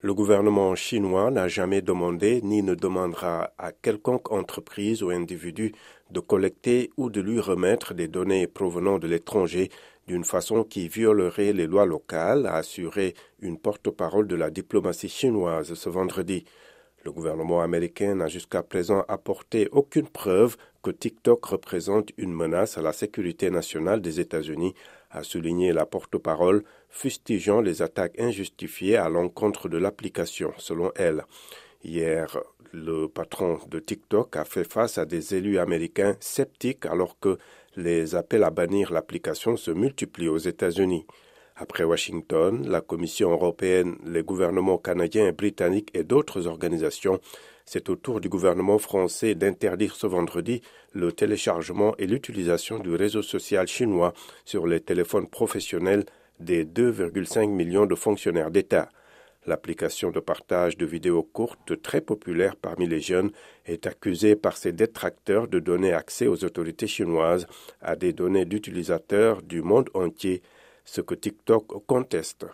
Le gouvernement chinois n'a jamais demandé ni ne demandera à quelconque entreprise ou individu de collecter ou de lui remettre des données provenant de l'étranger d'une façon qui violerait les lois locales, a assuré une porte-parole de la diplomatie chinoise ce vendredi. Le gouvernement américain n'a jusqu'à présent apporté aucune preuve que TikTok représente une menace à la sécurité nationale des États-Unis, a souligné la porte-parole, fustigeant les attaques injustifiées à l'encontre de l'application, selon elle. Hier, le patron de TikTok a fait face à des élus américains sceptiques alors que les appels à bannir l'application se multiplient aux États-Unis. Après Washington, la Commission européenne, les gouvernements canadiens et britanniques et d'autres organisations, c'est au tour du gouvernement français d'interdire ce vendredi le téléchargement et l'utilisation du réseau social chinois sur les téléphones professionnels des 2,5 millions de fonctionnaires d'État. L'application de partage de vidéos courtes très populaire parmi les jeunes est accusée par ses détracteurs de donner accès aux autorités chinoises à des données d'utilisateurs du monde entier ce que TikTok conteste.